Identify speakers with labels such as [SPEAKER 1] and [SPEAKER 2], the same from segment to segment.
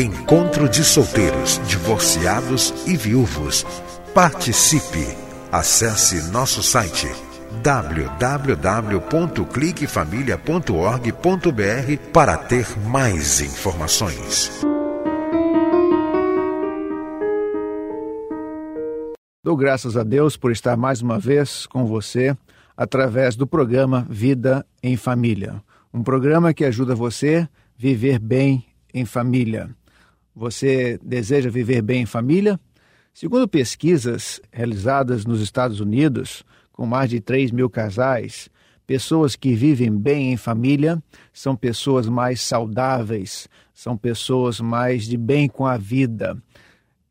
[SPEAKER 1] Encontro de solteiros, divorciados e viúvos. Participe! Acesse nosso site www.cliquefamilia.org.br para ter mais informações.
[SPEAKER 2] Dou graças a Deus por estar mais uma vez com você através do programa Vida em Família. Um programa que ajuda você viver bem em família. Você deseja viver bem em família? Segundo pesquisas realizadas nos Estados Unidos, com mais de 3 mil casais, pessoas que vivem bem em família são pessoas mais saudáveis, são pessoas mais de bem com a vida.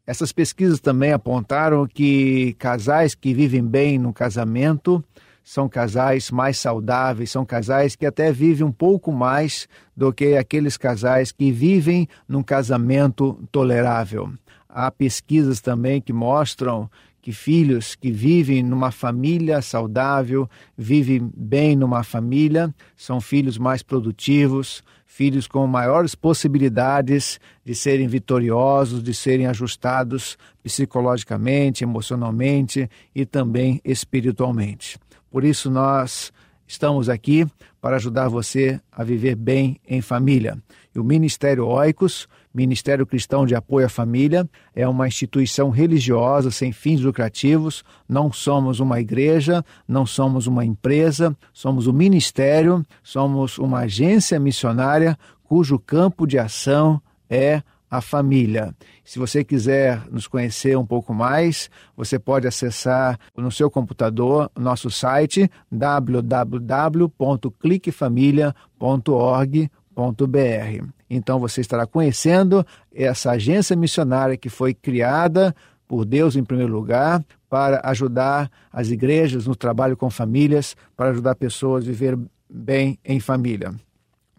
[SPEAKER 2] Essas pesquisas também apontaram que casais que vivem bem no casamento são casais mais saudáveis, são casais que até vivem um pouco mais do que aqueles casais que vivem num casamento tolerável. Há pesquisas também que mostram que filhos que vivem numa família saudável, vivem bem numa família, são filhos mais produtivos, filhos com maiores possibilidades de serem vitoriosos, de serem ajustados psicologicamente, emocionalmente e também espiritualmente. Por isso, nós estamos aqui para ajudar você a viver bem em família. E o Ministério Oicos, Ministério Cristão de Apoio à Família, é uma instituição religiosa sem fins lucrativos. Não somos uma igreja, não somos uma empresa, somos um ministério, somos uma agência missionária cujo campo de ação é a família. Se você quiser nos conhecer um pouco mais, você pode acessar no seu computador nosso site www.cliquefamilia.org.br. Então você estará conhecendo essa agência missionária que foi criada por Deus em primeiro lugar para ajudar as igrejas no trabalho com famílias, para ajudar pessoas a viver bem em família.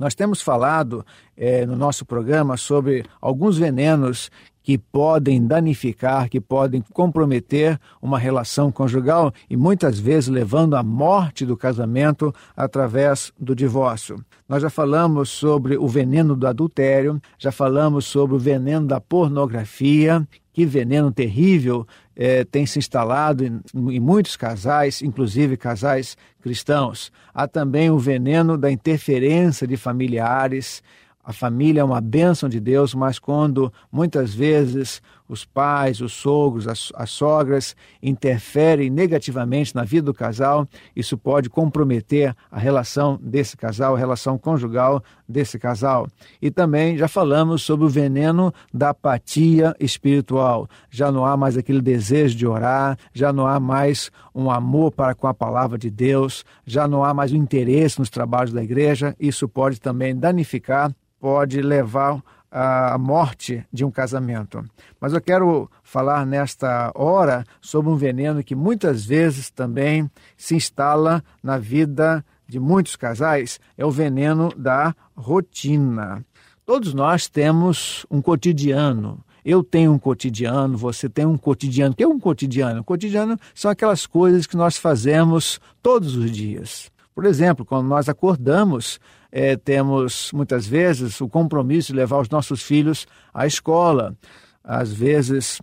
[SPEAKER 2] Nós temos falado é, no nosso programa sobre alguns venenos que podem danificar, que podem comprometer uma relação conjugal e muitas vezes levando à morte do casamento através do divórcio. Nós já falamos sobre o veneno do adultério, já falamos sobre o veneno da pornografia, que veneno terrível é, tem se instalado em, em, muitos casais, inclusive casais cristãos. Há também o veneno da interferência de familiares. A família é uma bênção de Deus, mas quando muitas vezes os pais, os sogros, as, as, sogras interferem negativamente na vida do casal, isso pode comprometer a relação desse casal, a relação conjugal desse casal. E também já falamos sobre o veneno da apatia espiritual. Já não há mais aquele desejo de orar, já não há mais um amor para com a palavra de Deus, já não há mais um interesse nos trabalhos da igreja. Isso pode também danificar, pode levar a morte de um casamento. Mas eu quero falar nesta hora sobre um veneno que muitas vezes também se instala na vida de muitos casais, é o veneno da rotina. Todos nós temos um cotidiano. Eu tenho um cotidiano, você tem um cotidiano. O que é um cotidiano? O cotidiano são aquelas coisas que nós fazemos todos os dias. Por exemplo, quando nós acordamos, é, temos muitas vezes o compromisso de levar os nossos filhos à escola. Às vezes,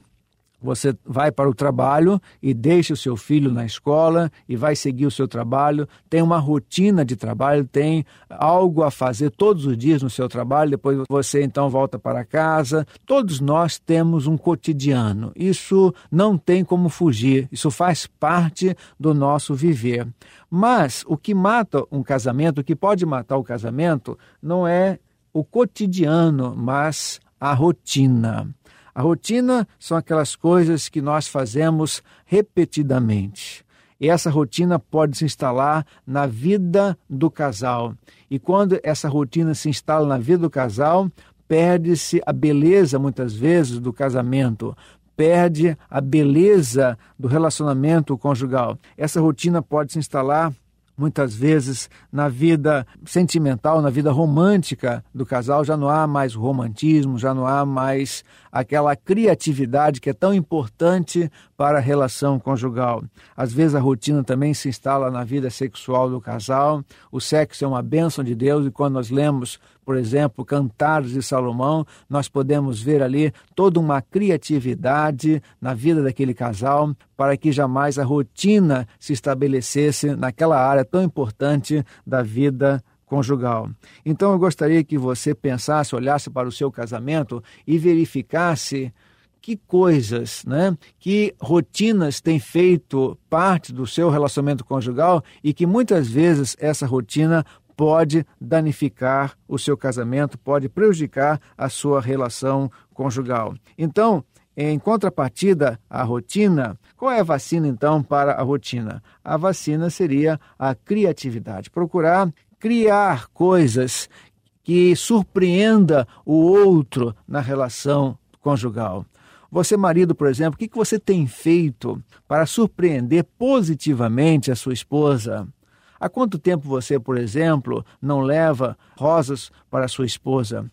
[SPEAKER 2] você vai para o trabalho e deixa o seu filho na escola e vai seguir o seu trabalho, tem uma rotina de trabalho, tem algo a fazer todos os dias no seu trabalho, depois você então volta para casa. Todos nós temos um cotidiano. Isso não tem como fugir, isso faz parte do nosso viver. Mas o que mata um casamento, o que pode matar o casamento, não é o cotidiano, mas a rotina. A rotina são aquelas coisas que nós fazemos repetidamente. E essa rotina pode se instalar na vida do casal. E quando essa rotina se instala na vida do casal, perde-se a beleza, muitas vezes, do casamento, perde a beleza do relacionamento conjugal. Essa rotina pode se instalar muitas vezes na vida sentimental, na vida romântica do casal, já não há mais romantismo, já não há mais aquela criatividade que é tão importante para a relação conjugal. Às vezes a rotina também se instala na vida sexual do casal. O sexo é uma bênção de Deus e quando nós lemos, por exemplo, Cantares de Salomão, nós podemos ver ali toda uma criatividade na vida daquele casal para que jamais a rotina se estabelecesse naquela área tão importante da vida conjugal. Então eu gostaria que você pensasse, olhasse para o seu casamento e verificasse que coisas, né, que rotinas têm feito parte do seu relacionamento conjugal e que muitas vezes essa rotina pode danificar o seu casamento, pode prejudicar a sua relação conjugal. Então, em contrapartida à rotina, qual é a vacina então para a rotina? A vacina seria a criatividade. Procurar criar coisas que surpreenda o outro na relação conjugal. Você, marido, por exemplo, o que você tem feito para surpreender positivamente a sua esposa? Há quanto tempo você, por exemplo, não leva rosas para sua esposa?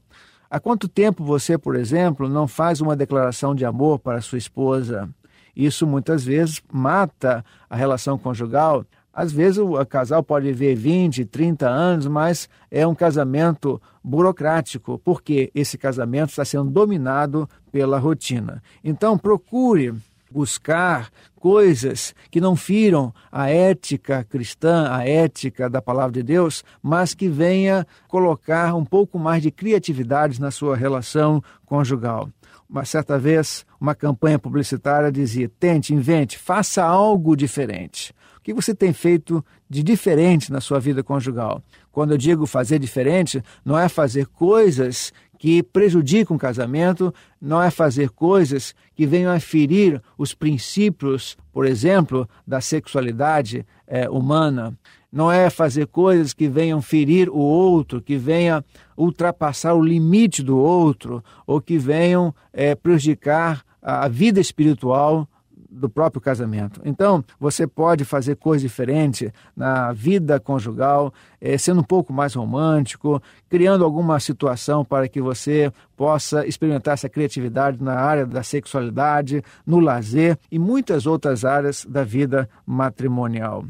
[SPEAKER 2] Há quanto tempo você, por exemplo, não faz uma declaração de amor para sua esposa? Isso muitas vezes mata a relação conjugal às vezes o casal pode viver 20, 30 anos, mas é um casamento burocrático, porque esse casamento está sendo dominado pela rotina. Então procure buscar coisas que não firam a ética cristã, a ética da palavra de Deus, mas que venha colocar um pouco mais de criatividade na sua relação conjugal. Uma certa vez, uma campanha publicitária dizia: tente, invente, faça algo diferente que você tem feito de diferente na sua vida conjugal? Quando eu digo fazer diferente, não é fazer coisas que prejudicam o casamento, não é fazer coisas que venham a ferir os princípios, por exemplo, da sexualidade é, humana. Não é fazer coisas que venham ferir o outro, que venham ultrapassar o limite do outro, ou que venham é, prejudicar a vida espiritual do próprio casamento. Então, você pode fazer coisas diferentes na vida conjugal, é, sendo um pouco mais romântico, criando alguma situação para que você possa experimentar essa criatividade na área da sexualidade, no lazer e muitas outras áreas da vida matrimonial.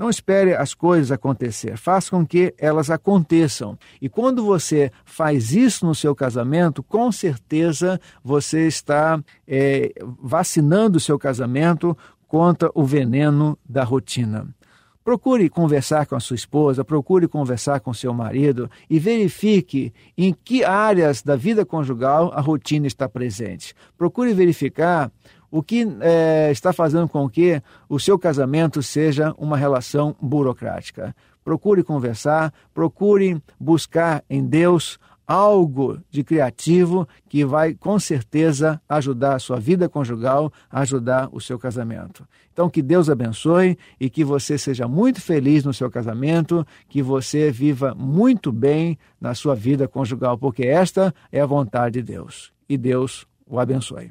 [SPEAKER 2] Não espere as coisas acontecer, faça com que elas aconteçam. E quando você faz isso no seu casamento, com certeza você está é, vacinando o seu casamento contra o veneno da rotina. Procure conversar com a sua esposa, procure conversar com seu marido e verifique em que áreas da vida conjugal a rotina está presente. Procure verificar o que é, está fazendo com que o seu casamento seja uma relação burocrática. Procure conversar, procure buscar em Deus algo de criativo que vai com certeza ajudar a sua vida conjugal, ajudar o seu casamento. Então que Deus abençoe e que você seja muito feliz no seu casamento, que você viva muito bem na sua vida conjugal, porque esta é a vontade de Deus. E Deus o abençoe.